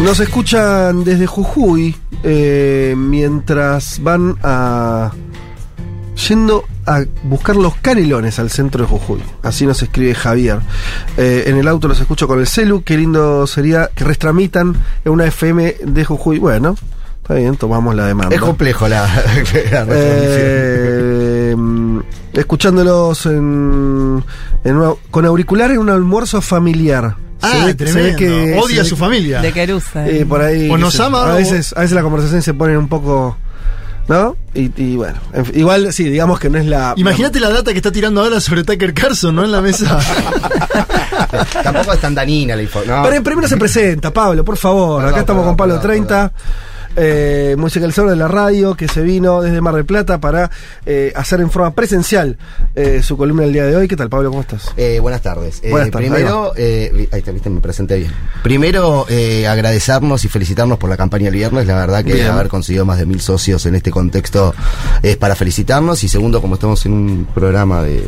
Nos escuchan desde Jujuy eh, mientras van a. yendo a buscar los canelones al centro de Jujuy. Así nos escribe Javier. Eh, en el auto los escucho con el celu. Qué lindo sería que restramitan en una FM de Jujuy. Bueno, está bien, tomamos la demanda. Es complejo la. Eh, escuchándolos en, en una- con auricular en un almuerzo familiar. Ah, Se ve- se tremendo. ve que- Odia se a su familia. De Querusa. eh, por ahí. O nos ama A o- veces, a veces la conversación se pone un poco. ¿No? Y, y bueno. igual, sí, digamos que no es la. Imagínate la data que está tirando ahora sobre Tucker Carlson, ¿no? En la mesa. Tampoco es tan danina la información. Pero primero se presenta, Pablo, por favor. Perdón, Acá estamos perdón, con Pablo perdón, 30. Eh, musicalizador de la radio que se vino desde Mar del Plata para eh, hacer en forma presencial eh, su columna el día de hoy. ¿Qué tal, Pablo? ¿Cómo estás? Eh, buenas tardes. Eh, Buenas tardes, Primero, eh, ahí está, viste, me presenté bien. Primero, eh, agradecernos y felicitarnos por la campaña el viernes. La verdad que Bien. haber conseguido más de mil socios en este contexto es para felicitarnos. Y segundo, como estamos en un programa de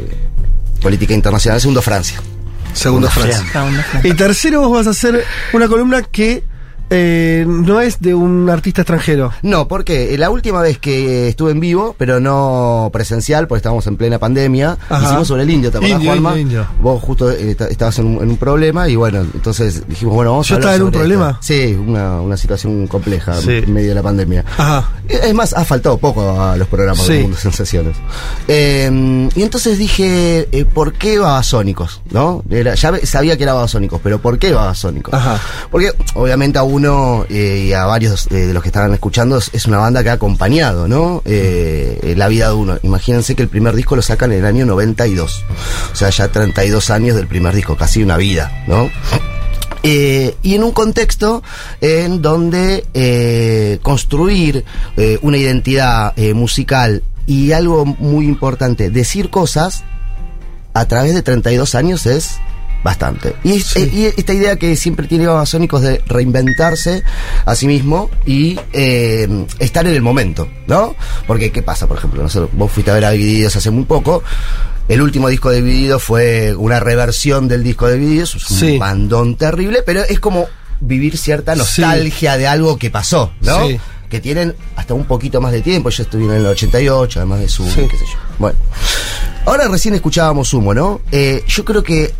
política internacional, segundo Francia. Segundo Francia. Francia. Segundo Francia. Y tercero, vos vas a hacer una columna que eh, no es de un artista extranjero. No, porque la última vez que estuve en vivo, pero no presencial, porque estábamos en plena pandemia, Ajá. hicimos sobre el indio, ¿te acordás, Indio, Juanma? indio, indio. Vos justo eh, ta- estabas en un, en un problema y bueno, entonces dijimos, bueno, vamos ¿Yo a hablar estaba en un sobre problema? esto. Sí, una, una situación compleja Sí. en medio de la pandemia. Ajá. Es más, ha faltado poco a los programas Sí. de Mundo Sensaciones. Eh, y entonces dije, eh, ¿por qué Babasónicos? ¿No? Era- ya sabía que era Babasónicos, pero ¿por qué Babasónicos? Ajá. Porque obviamente a uno eh, y a varios eh, de los que estaban escuchando es, una banda que ha acompañado, ¿no? Eh, eh, la vida de uno. Imagínense que el primer disco lo sacan en el año 92. O sea, ya 32 años del primer disco, casi una vida, ¿no? Y en un contexto en donde construir una identidad musical y algo muy importante, decir cosas a través de 32 años es bastante. Y, es- y esta idea que siempre tiene Babasónicos de reinventarse a sí mismo y eh, estar en el momento, ¿no? Porque, ¿qué pasa? Por ejemplo, nosotros, vos fuiste a ver a Divididos hace muy poco. El último disco de Divididos fue una reversión del disco de Divididos, es un Sí. bandón terrible, pero es como vivir cierta nostalgia de algo que pasó, ¿no? Sí. Que tienen hasta un poquito más de tiempo. Yo estuve en el 88, además de su, Sí. qué sé yo. Bueno. Ahora recién escuchábamos Humo, ¿no? Eh, yo creo que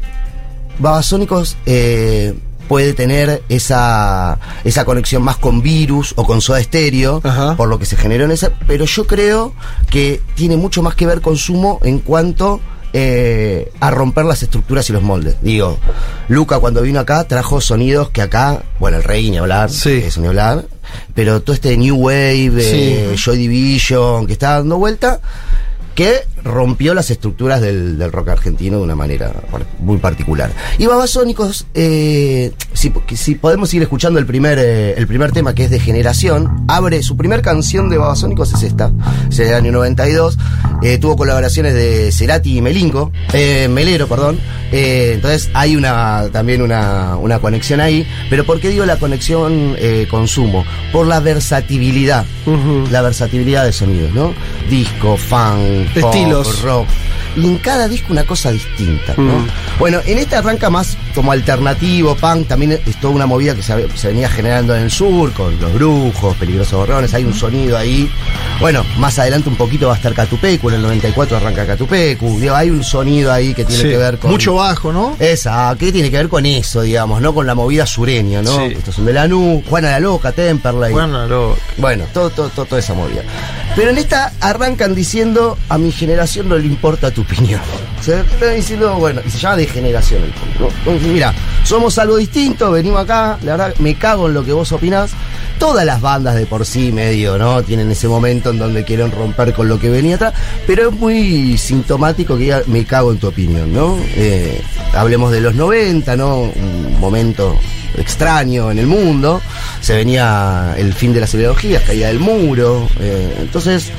Babasónicos eh, puede tener esa, esa conexión más con Virus o con Soda Stereo, Ajá. por lo que se generó en esa, pero yo creo que tiene mucho más que ver con Sumo en cuanto eh, a romper las estructuras y los moldes. Digo, Luca cuando vino acá trajo sonidos que acá, bueno, el rey ni hablar, Sí. eso ni hablar, pero todo este New Wave, eh, Joy Division, que está dando vuelta, que rompió las estructuras del, del rock argentino de una manera muy particular. Y Babasónicos, eh, si, si podemos ir escuchando el primer, eh, el primer tema que es de Generación, abre, su primer canción de Babasónicos es esta, es del año 92, eh, tuvo colaboraciones de Cerati y Melingo, eh, Melero, perdón, eh, entonces hay una también una, una conexión ahí, pero ¿por qué digo la conexión eh, consumo? Por la versatilidad, la versatilidad de sonidos, ¿no? Disco, funk, pop, Estilos. rock. Y en cada disco una cosa distinta, ¿no? Mm. Bueno, en este arranca más como alternativo, punk, también es toda una movida que se, se venía generando en el sur, con los brujos, peligrosos borrones, hay un sonido ahí. Bueno, más adelante un poquito va a estar Catupecu, en el 94 arranca Catupecu, digo, hay un sonido ahí que tiene Sí, que ver con... Mucho bajo, ¿no? Esa, ¿qué tiene que ver con eso, digamos, no? Con la movida sureña, ¿no? Sí. Estos son de Lanús, Juana la Loca, Temperley. Bueno, lo- Bueno, todo, todo, todo- toda esa movida. Pero en esta arrancan diciendo, a mi generación no le importa tu opinión. Se están diciendo, bueno, y se llama de generación el ¿no? Mira, somos algo distinto, venimos acá, la verdad me cago en lo que vos opinás, Todas las bandas de por sí medio, ¿no? Tienen ese momento en donde quieren romper con lo que venía atrás, pero es muy sintomático que ya me cago en tu opinión, ¿no? Eh, hablemos de los 90, ¿no? Un momento extraño en el mundo, se venía el fin de las ideologías, caída del muro, eh, entonces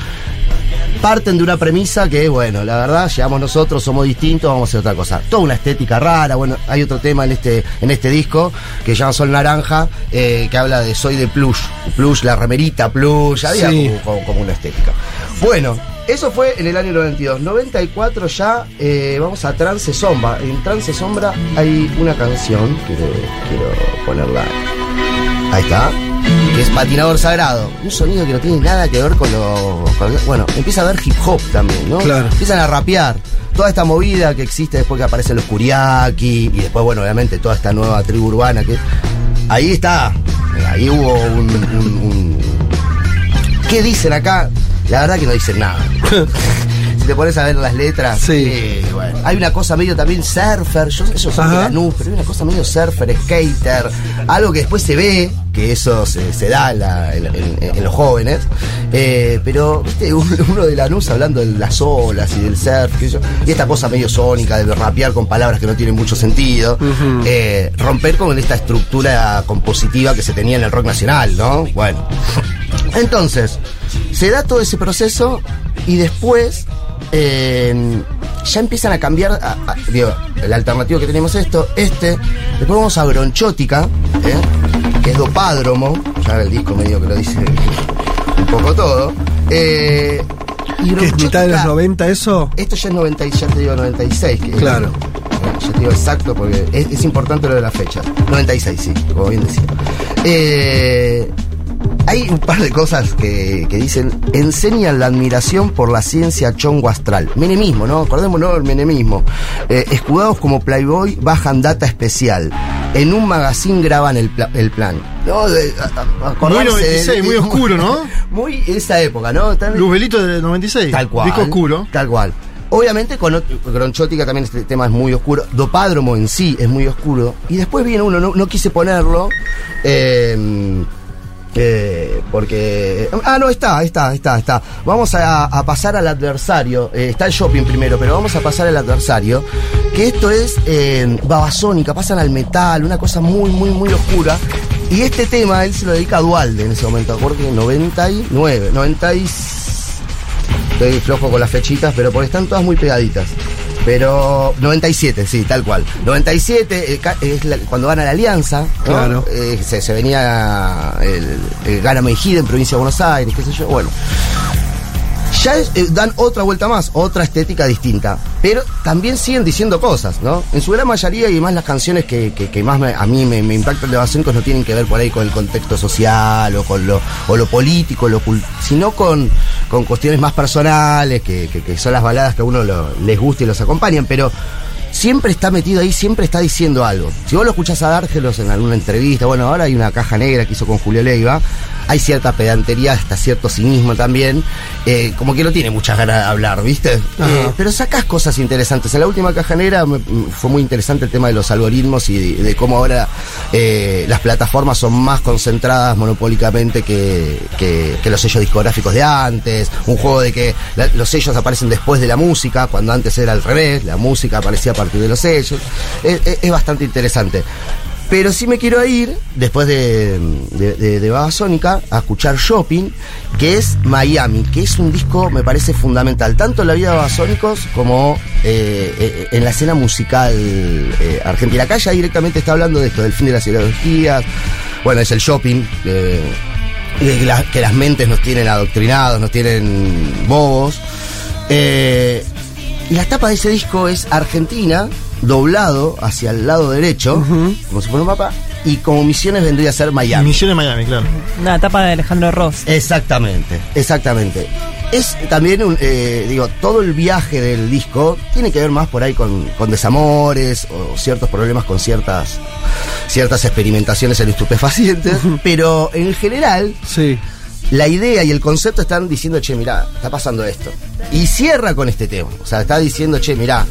parten de una premisa que, bueno, la verdad, llegamos nosotros, somos distintos, vamos a hacer otra cosa. Toda una estética rara, bueno, hay otro tema en este, en este disco que llama Sol Naranja, eh, que habla de soy de plush, plush, la remerita, plush, había Sí. como, como- como una estética. Bueno, eso fue en el año 92. 94 ya eh, vamos a Trance Sombra. En Trance Sombra hay una canción, quiero, quiero ponerla. Ahí está. Que es Patinador Sagrado. Un sonido que no tiene nada que ver con lo. con- bueno, empieza a haber hip hop también, ¿no? Claro. Empiezan a rapear. Toda esta movida que existe después que aparecen los Kuriaki y después, bueno, obviamente toda esta nueva tribu urbana que. Ahí está. Ahí hubo un- un- un ¿Qué dicen acá? La verdad que no dicen nada. si te pones a ver las letras, Sí. eh, bueno. hay una cosa medio también surfer, yo eso soy de. Lanús, pero hay una cosa medio surfer, skater, algo que después se ve, que eso se, se da en, la- en- en- en los jóvenes, eh, pero viste, uno de Lanús hablando de las olas y del surf, sé yo, y esta cosa medio sónica de rapear con palabras que no tienen mucho sentido, eh, romper con esta estructura compositiva que se tenía en el rock nacional, ¿no? Bueno. Entonces, se da todo ese proceso y después eh, ya empiezan a cambiar. a- a- digo, el alternativo que tenemos es esto, este. Después vamos a Bronchótica, ¿eh? que es dopádromo. Ya el disco medio que lo dice un poco todo. Eh, y ¿Que es mitad de los Bronchótica- 90 eso? Esto ya es 90, y- ya te digo 96. Que Claro. ya te digo exacto porque es, es importante lo de la fecha. 96, sí, como bien decía. Eh, hay un par de cosas que, que dicen, enseñan la admiración por la ciencia chongo astral. Menemismo, ¿no? Acordémonos del menemismo. Eh, escudados como Playboy, bajan data especial. En un magazine graban el, pla- el plan. No, de, a- a- acordarse Muy de- 96, muy oscuro, ¿no? Muy esa época, ¿no? Luzbelito del 96. Tal cual. Disco oscuro. Tal cual. Obviamente con Gronchótica también este tema es muy oscuro. Dopádromo en sí es muy oscuro. Y después viene uno, no, no quise ponerlo. eh, porque. Ah, no, está, está, está, está. Vamos a, pasar al adversario. Eh, está el shopping primero, pero vamos a pasar al adversario. Que esto es eh, babasónica, pasan al metal, una cosa muy, muy, muy oscura. Y este tema él se lo dedica a Dualde en ese momento. Acuerdo que 99, 96. Estoy flojo con las fechitas, pero porque están todas muy pegaditas. Pero 97, sí, tal cual. 97 eh, es la- cuando gana la Alianza. ¿no? Claro. Eh, se, se venía el, el gana Mejida en provincia de Buenos Aires, qué sé yo. Bueno. Ya es- eh, dan otra vuelta más, otra estética distinta. Pero también siguen diciendo cosas, ¿no? En su gran mayoría y más las canciones que, que- que más me- a mí me, me impactan de Babasónicos no tienen que ver por ahí con el contexto social o con lo, o lo político, lo sino con, con cuestiones más personales, que, que- que son las baladas que a uno lo- les gusta y los acompañan, pero siempre está metido ahí, siempre está diciendo algo. Si vos lo escuchás a Dárgelos en alguna entrevista, bueno, ahora hay una caja negra que hizo con Julio Leiva, hay cierta pedantería, hasta cierto cinismo también, eh, como que no tiene muchas ganas de hablar, ¿viste? Eh, pero sacás cosas interesantes. En la última caja negra me- m- fue muy interesante el tema de los algoritmos y de, de cómo ahora eh, las plataformas son más concentradas monopólicamente que, que- que los sellos discográficos de antes, un juego de que la- los sellos aparecen después de la música, cuando antes era al revés, la música aparecía a de los sellos. Es, es- es bastante interesante. Pero sí me quiero ir, después de, de, de, Babasónica, a escuchar Shopping, que es Miami, que es un disco, me parece fundamental, tanto en la vida de Babasónicos como eh, eh, en la escena musical eh, argentina. Acá ya directamente está hablando de esto, del fin de las ideologías, bueno, es el shopping, eh, que, que las mentes nos tienen adoctrinados, nos tienen bobos. Eh, y la tapa de ese disco es Argentina, doblado hacia el lado derecho, como si fuera un mapa, y como misiones vendría a ser Miami. Misiones Miami, claro. Una etapa de Alejandro Ross. Exactamente, exactamente. Es también, un, eh, digo, todo el viaje del disco tiene que ver más por ahí con, con desamores o ciertos problemas con ciertas, ciertas experimentaciones en estupefacientes, pero en general Sí. La idea y el concepto están diciendo, che, mirá, está pasando esto. Y cierra con este tema. O sea, está diciendo, che, mirá,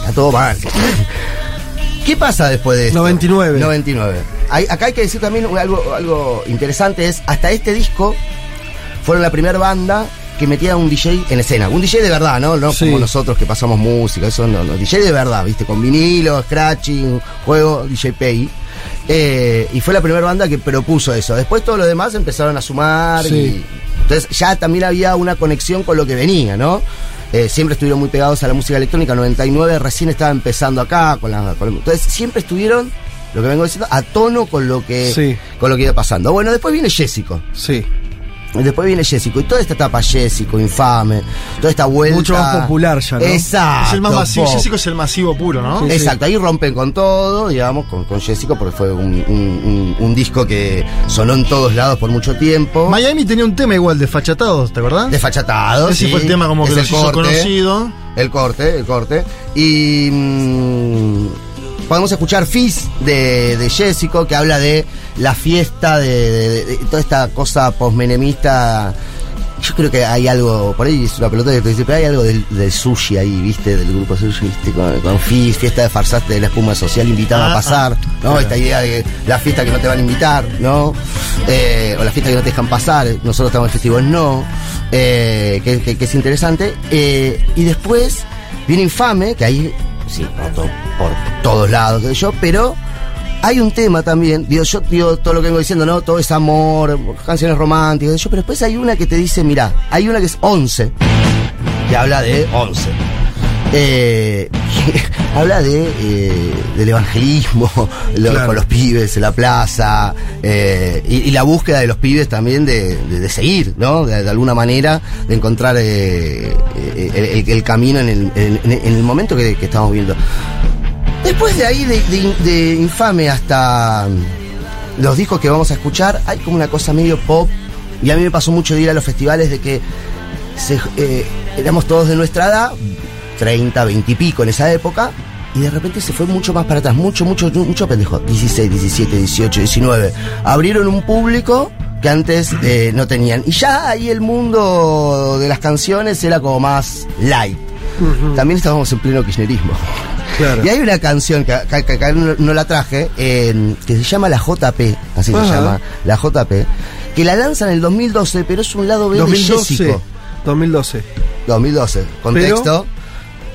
está todo mal. ¿Qué pasa después de esto? 99. 99. hay- acá hay que decir también algo, algo interesante, es hasta este disco fueron la primera banda que metía un DJ en escena. Un DJ de verdad, ¿no? No Sí. como nosotros que pasamos música, eso no, no. DJ de verdad, ¿viste? Con vinilo, scratching, juego, DJ Pay. Eh, y fue la primera banda que propuso eso. Después todos los demás empezaron a sumar. Sí. Y, entonces ya también había una conexión con lo que venía, ¿no? Eh, siempre estuvieron muy pegados a la música electrónica. 99 recién estaba empezando acá. Con la, con- entonces siempre estuvieron, lo que vengo diciendo, a tono con lo que, Sí. con lo que iba pasando. Bueno, después viene Jessico. Sí. Después viene Jessico. Y toda esta etapa Jessico, infame, toda esta vuelta. Mucho más popular ya, ¿no? Exacto. es el más masivo. pop. Jessico es el masivo puro, ¿no? Sí. Exacto, ahí rompen con todo, digamos, con, con Jessico, porque fue un, un- un- un disco que sonó en todos lados por mucho tiempo. Miami tenía un tema igual de fachatados, ¿te acordás? Desfachatado. Ese sí. fue el tema como que Es los hizo corte, conocido. El corte, el corte. Y. mm, podemos escuchar Fizz de, de Jessico, que habla de la fiesta, de, de- de toda esta cosa posmenemista. Yo creo que hay algo, por ahí es una pelota que te dice, pero hay algo del, del sushi ahí, ¿viste? Del grupo sushi, ¿viste? Con, con Fizz, fiesta de farsaste de la espuma social, invitado Ah, a pasar, ah, ¿no? claro. Esta idea de la fiesta que no te van a invitar, ¿no? Eh, o la fiesta que no te dejan pasar, nosotros estamos en festivos, no, eh, que, que- que es interesante. Eh, y después viene Infame, que ahí, sí, por, to- por todos lados, yo, pero hay un tema también, digo, yo digo todo lo que vengo diciendo, ¿no? Todo es amor, canciones románticas, yo, pero después hay una que te dice, mira, hay una que es 11, que habla de 11. Eh, habla de eh, del evangelismo, lo- Claro. con los pibes en la plaza, eh, y, y la búsqueda de los pibes también de, de- de seguir, ¿no? De, de alguna manera, de encontrar eh, el, camino en el, en- el momento que, que estamos viendo. Después de ahí, de, Infame hasta mm, los discos que vamos a escuchar, hay como una cosa medio pop. Y a mí me pasó mucho de ir a los festivales de que se- éramos todos de nuestra edad, 30, 20 y pico en esa época, y de repente se fue mucho más para atrás, mucho, mucho, mucho pendejo. 16, 17, 18, 19. Abrieron un público que antes eh, no tenían. Y ya ahí el mundo de las canciones era como más light. También estábamos en pleno kirchnerismo. Claro. Y hay una canción que acá, que acá no, no la traje, eh, que se llama La JP, así se llama, La JP, que la lanzan en el 2012, pero es un lado B de 2012. Jessico. 2012. 2012, contexto,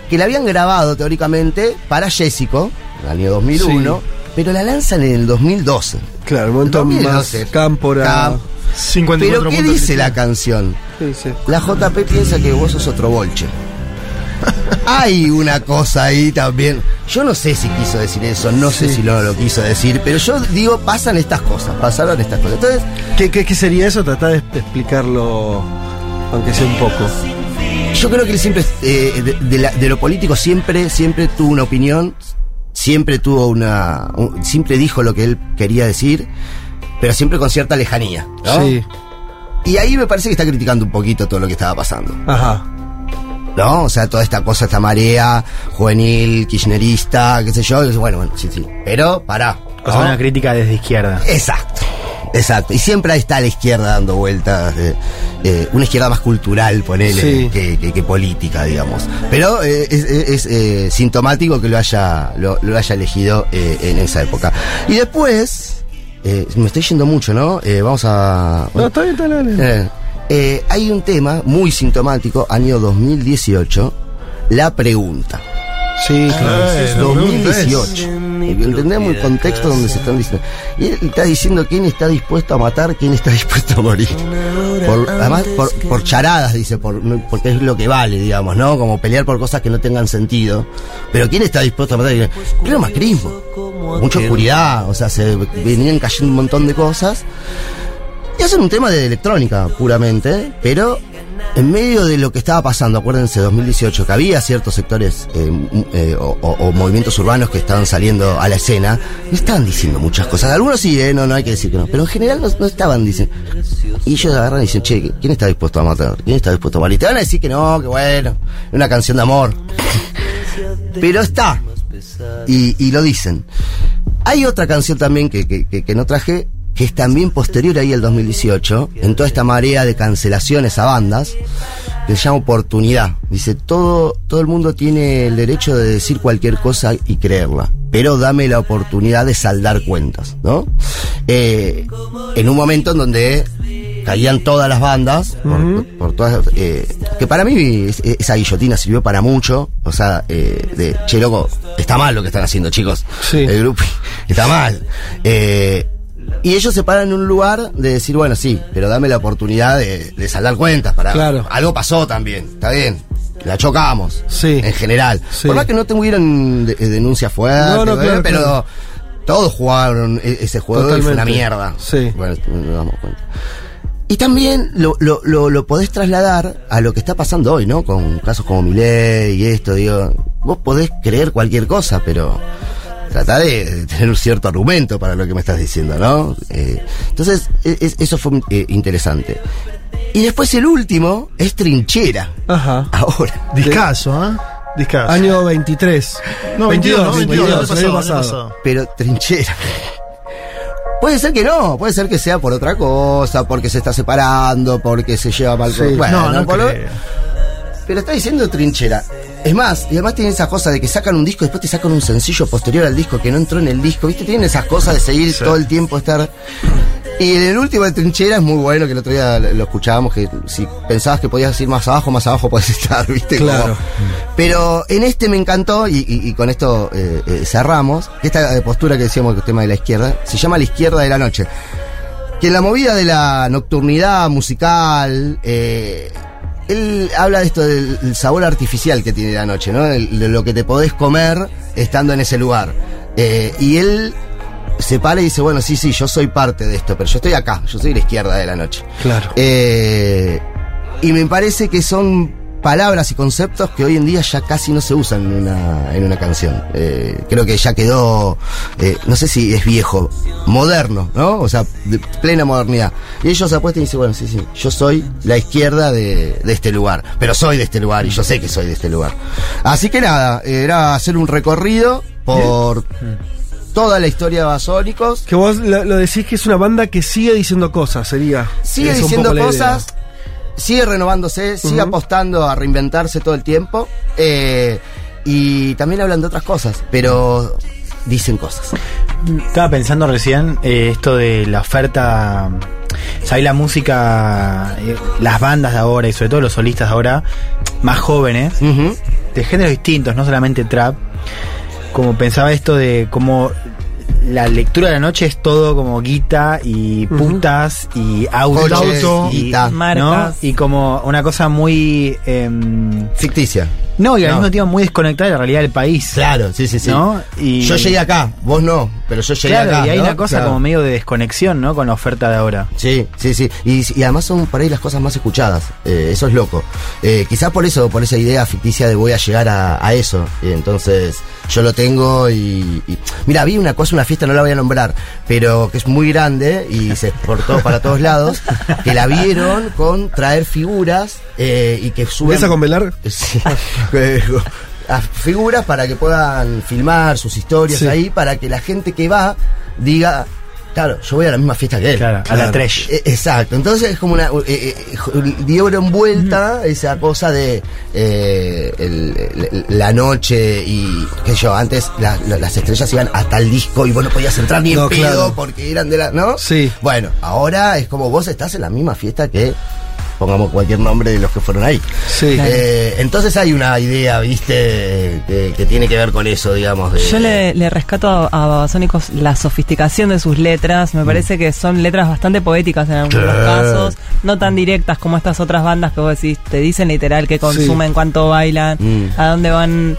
que la habían grabado teóricamente para Jessico, en el año 2001, Sí. pero la lanzan en el 2012. Claro, un montón 2012. más cámpora. Camp. 54 Pero ¿qué dice la canción? Sí, sí. La JP piensa que vos sos otro bolche. Hay una cosa ahí también. Yo no sé si quiso decir eso, no sé si no lo quiso decir, pero yo digo, pasan estas cosas, pasaron estas cosas. Entonces, ¿Qué, qué, qué sería eso? Tratar de explicarlo, aunque sea un poco. Yo creo que él siempre, eh, de, de la- de lo político, siempre, siempre tuvo una opinión, siempre tuvo una. un- siempre dijo lo que él quería decir, pero siempre con cierta lejanía. ¿no? Sí. Y ahí me parece que está criticando un poquito todo lo que estaba pasando. Ajá. ¿no? O sea, toda esta cosa, esta marea juvenil, kirchnerista, qué sé yo. Bueno, bueno, sí, sí. Pero, pará. O sea, ¿no? una crítica desde izquierda. Exacto. Exacto. Y siempre ahí está la izquierda dando vueltas. eh, eh, una izquierda más cultural, ponele, Sí. que, que- que política, digamos. Pero eh, es, es- es, eh, sintomático que lo haya, lo, lo haya elegido eh, en esa época. Y después, eh, me estoy yendo mucho, ¿no? Eh, vamos a. No, está bien, está bien. Eh, eh, hay un tema muy sintomático, año 2018, la pregunta. Sí, claro. Es- 2018. Entendemos el contexto donde se están diciendo. Y él está diciendo quién está dispuesto a matar, quién está dispuesto a morir. Por- además, por, por charadas, dice, por, porque es lo que vale, digamos, ¿no? Como pelear por cosas que no tengan sentido. Pero quién está dispuesto a matar. Pleno macrismo. Mucha oscuridad, o sea, se venían cayendo un montón de cosas. Y hacen un tema de electrónica, puramente, pero en medio de lo que estaba pasando, acuérdense, 2018, que había ciertos sectores eh, eh, o, movimientos urbanos que estaban saliendo a la escena, no estaban diciendo muchas cosas. Algunos sí, eh, no, no hay que decir que no, pero en general no, estaban diciendo. Y ellos agarran y dicen, che, ¿quién está dispuesto a matar? ¿Quién está dispuesto a morir? Y te van a decir que no, que bueno, una canción de amor. pero está. Y, lo dicen. Hay otra canción también que no traje, que es también posterior ahí al 2018, en toda esta marea de cancelaciones a bandas, que se llama Oportunidad. Dice, todo, todo el mundo tiene el derecho de decir cualquier cosa y creerla, pero dame la oportunidad de saldar cuentas, ¿no? Eh, en un momento en donde caían todas las bandas, por, por todas, eh, que para mí es- esa guillotina sirvió para mucho, o sea, eh, de, che, loco, está mal lo que están haciendo, chicos. Sí. El grupo está mal. Eh, y ellos se paran en un lugar de decir, bueno, sí, pero dame la oportunidad de, de saldar cuentas para Claro. algo pasó también, está bien. La chocamos. Sí. En general. Sí. Por más que no tuvieron de- denuncias fuertes, No, no, ¿eh? claro, pero claro. todos jugaron e- ese juego y fue una mierda. Sí. Bueno, nos damos cuenta. Y también lo, lo, lo, lo podés trasladar a lo que está pasando hoy, ¿no? Con casos como Milei y esto, digo, vos podés creer cualquier cosa, pero trata de, de tener un cierto argumento para lo que me estás diciendo, ¿no? Eh, entonces, e- es- eso fue eh, interesante. Y después el último es Trinchera. Ajá. Ahora. Discaso, ¿eh? Discaso. Año 23. no, 22, ¿no? 22, 22, el el pasado, año el pasado. pasado. pero trinchera. Puede ser que no, puede ser que sea por otra cosa, porque se está separando, porque se lleva mal. Sí. Bueno, no, no por lo- pero está diciendo trinchera. Es más, y además tienen esa cosa de que sacan un disco y después te sacan un sencillo posterior al disco que no entró en el disco. ¿Viste? Tienen esas cosas de seguir Sí. todo el tiempo estar. Y en el último de trinchera es muy bueno, que el otro día lo escuchábamos, que si pensabas que podías ir más abajo, más abajo podés estar, ¿viste? Como- Claro. pero en este me encantó, y, y- y con esto eh, eh, cerramos, que esta eh, postura que decíamos que el tema de la izquierda, se llama la izquierda de la noche. Que en la movida de la nocturnidad musical, eh, él habla de esto del, sabor artificial que tiene la noche, ¿no? El- de lo que te podés comer estando en ese lugar. Eh, y él se para y dice, bueno, sí, sí, yo soy parte de esto, pero yo estoy acá, yo soy la izquierda de la noche. Claro. Eh, y me parece que son palabras y conceptos que hoy en día ya casi no se usan en una, en una canción. Eh, creo que ya quedó, eh, no sé si es viejo, moderno, ¿no? O sea, de plena modernidad. Y ellos apuestan y dicen, bueno, sí, sí, yo soy la izquierda de, de este lugar, pero soy de este lugar y yo sé que soy de este lugar. Así que nada, era hacer un recorrido por toda la de Basónicos. Que vos lo, lo decís que es una banda que sigue diciendo cosas, sería. sigue diciendo cosas, sigue renovándose, sigue apostando a reinventarse todo el tiempo. eh, y también hablan de otras cosas, pero dicen cosas. Estaba pensando recién eh, esto de la oferta. O sea, hay la música, eh, las bandas de ahora y sobre todo los solistas de ahora, más jóvenes, de géneros distintos, no solamente trap. Como pensaba esto de cómo la lectura de la noche es todo como guita y putas y autos Coches, y, guita. ¿no? Marcas. y como una cosa muy em, Ficticia. No y al No. mismo tiempo muy desconectada de la realidad del país Claro, sí, sí, sí. ¿no? y Yo llegué acá, vos no, pero yo llegué claro acá. y hay ¿no? una cosa Claro. como medio de desconexión no con la oferta de ahora Sí, sí, sí. Y, y además son por ahí las cosas más escuchadas. Eh, eso es loco. Eh, quizás por eso, por esa idea ficticia de voy a llegar a, a eso. Y entonces yo lo tengo y, y- Mira, vi una cosa, una fiesta, no la voy a nombrar, pero que es muy grande y se exportó para todos lados, que la vieron con traer figuras eh, y que suben... ¿Mesa con velar? Sí. a figuras para que puedan filmar sus historias Sí. ahí, para que la gente que va diga, claro, yo voy a la misma fiesta que él. claro, a la trash Eh, Exacto, entonces es como una. Eh, eh, dieron vuelta esa cosa de eh, el- el- la noche y. qué sé yo, antes la- la- las estrellas iban hasta el disco y vos no podías entrar ni en pedo claro. porque eran de la. ¿No? Sí. Bueno, ahora es como vos estás en la misma fiesta que. Pongamos cualquier nombre de los que fueron ahí. Sí. Eh, entonces hay una idea, viste, que, que tiene que ver con eso, digamos. De, Yo le, le rescato a, a Babasónicos la sofisticación de sus letras. Me parece que son letras bastante poéticas en algunos Sí. casos, no tan directas como estas otras bandas que vos decís, te dicen literal qué consumen, cuánto bailan, Mm. a dónde van.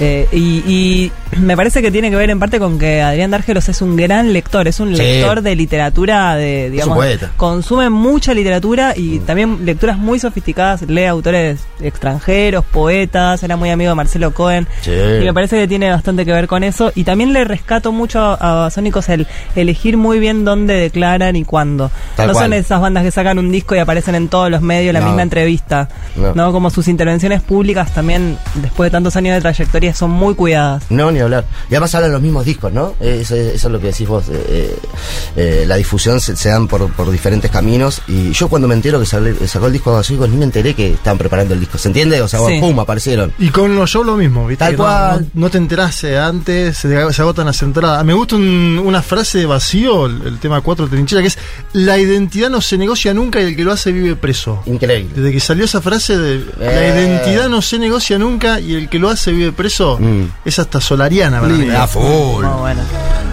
Eh, y, y me parece que tiene que ver en parte con que Adrián Dárgelos es un gran lector, es un Sí. lector de literatura, de digamos, consume mucha literatura y también lecturas muy sofisticadas, lee autores extranjeros, poetas, era muy amigo de Marcelo Cohen. Sí. Y me parece que tiene bastante que ver con eso. Y también le rescato mucho a, a Sónicos el elegir muy bien dónde declaran y cuándo. Tal no cual. son esas bandas que sacan un disco y aparecen en todos los medios la No. misma entrevista. No. No. Como sus intervenciones públicas también, después de tantos años de trayectoria, trayectorias son muy cuidadas. No, ni hablar. Y además hablan los mismos discos, ¿no? Eh, Eso, eso es lo que decís vos. eh, eh, la difusión se, se dan por, por diferentes caminos. Y yo cuando me entero que sale- sacó el disco de Babasónicos, ni me enteré que estaban preparando el disco. ¿Se entiende? O sea, Sí. pum, aparecieron. Y con los shows lo mismo, ¿viste? Tal cual. No, no te enteraste antes, se, se agotan las entradas. Me gusta un- una frase de vacío, el, el tema 4 trinchera, que es: La identidad no se negocia nunca y el que lo hace vive preso. Increíble. Desde que salió esa frase de la Eh. identidad no se negocia nunca y el que lo hace vive preso, Mm. es hasta solariana para mí. Linda. A full. Bueno.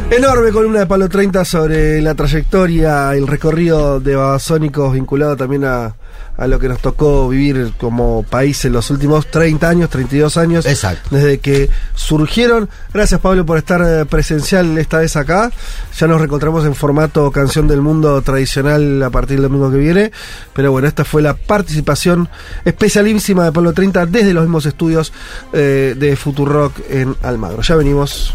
Enorme columna de Palo 30 sobre la trayectoria, el recorrido de Babasónicos vinculado también a, a lo que nos tocó vivir como país en los últimos 30 años, 32 años. Exacto. Desde que surgieron. Gracias Pablo por estar eh, presencial esta vez acá. Ya nos reencontramos en formato canción del mundo tradicional a partir del domingo que viene. Pero bueno, esta fue la participación especialísima de Pablo 30 desde los mismos estudios eh, de Futurock en Almagro. Ya venimos.